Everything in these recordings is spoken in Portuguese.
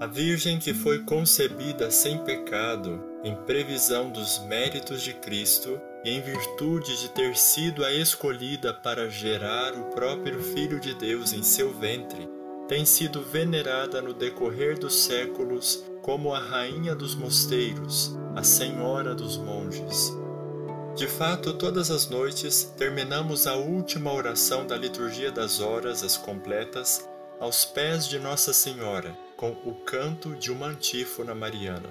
A Virgem que foi concebida sem pecado, em previsão dos méritos de Cristo e em virtude de ter sido a escolhida para gerar o próprio Filho de Deus em seu ventre, tem sido venerada no decorrer dos séculos como a Rainha dos Mosteiros, a Senhora dos Monges. De fato, todas as noites terminamos a última oração da liturgia das horas, as completas, aos pés de Nossa Senhora, com o canto de uma antífona mariana.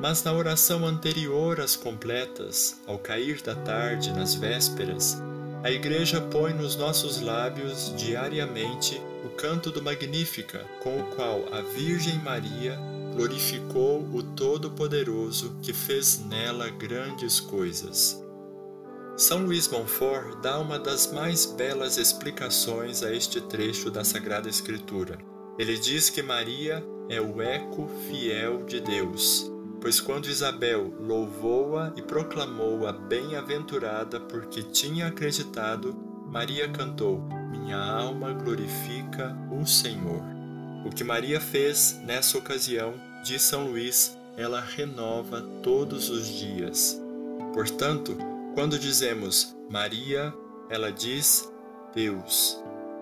Mas na oração anterior às completas, ao cair da tarde, nas vésperas, a Igreja põe nos nossos lábios diariamente o canto do Magnífica, com o qual a Virgem Maria glorificou o Todo-Poderoso que fez nela grandes coisas. São Luís Montfort dá uma das mais belas explicações a este trecho da Sagrada Escritura. Ele diz que Maria é o eco fiel de Deus, pois quando Isabel louvou-a e proclamou-a bem-aventurada porque tinha acreditado, Maria cantou: Minha alma glorifica o Senhor. O que Maria fez nessa ocasião, diz São Luís, ela renova todos os dias. Portanto, quando dizemos Maria, ela diz Deus.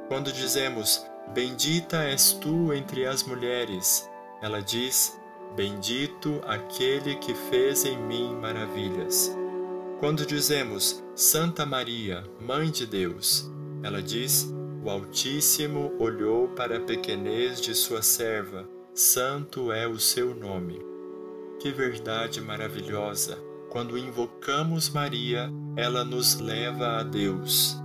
Quando dizemos Bendita és tu entre as mulheres, ela diz Bendito aquele que fez em mim maravilhas. Quando dizemos Santa Maria, Mãe de Deus, ela diz O Altíssimo olhou para a pequenez de sua serva, santo é o seu nome. Que verdade maravilhosa! Quando invocamos Maria, ela nos leva a Deus.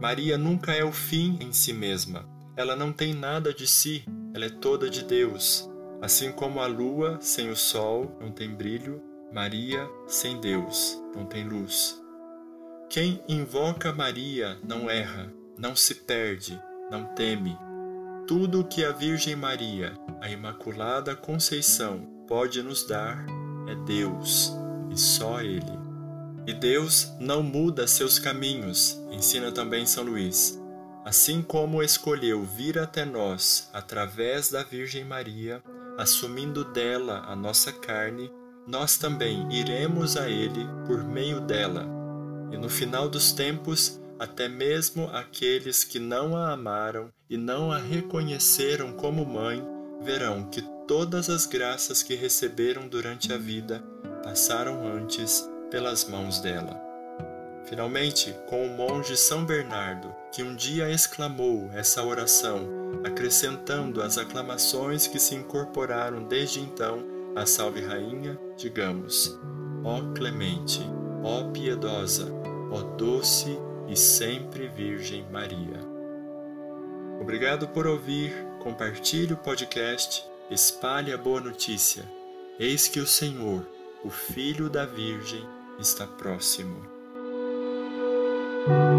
Maria nunca é o fim em si mesma. Ela não tem nada de si, ela é toda de Deus. Assim como a lua sem o sol não tem brilho, Maria sem Deus não tem luz. Quem invoca Maria não erra, não se perde, não teme. Tudo o que a Virgem Maria, a Imaculada Conceição, pode nos dar é Deus e só Ele. E Deus não muda seus caminhos, ensina também São Luís. Assim como escolheu vir até nós através da Virgem Maria, assumindo dela a nossa carne, nós também iremos a Ele por meio dela. E no final dos tempos, até mesmo aqueles que não a amaram e não a reconheceram como mãe, verão que todas as graças que receberam durante a vida passaram antes pelas mãos dela. Finalmente, com o monge São Bernardo, que um dia exclamou essa oração, acrescentando as aclamações que se incorporaram desde então à Salve Rainha, digamos: Ó clemente, ó piedosa, ó doce e sempre Virgem Maria. Obrigado por ouvir, compartilhe o podcast, espalhe a boa notícia. Eis que o Senhor, o Filho da Virgem está próximo. Thank you.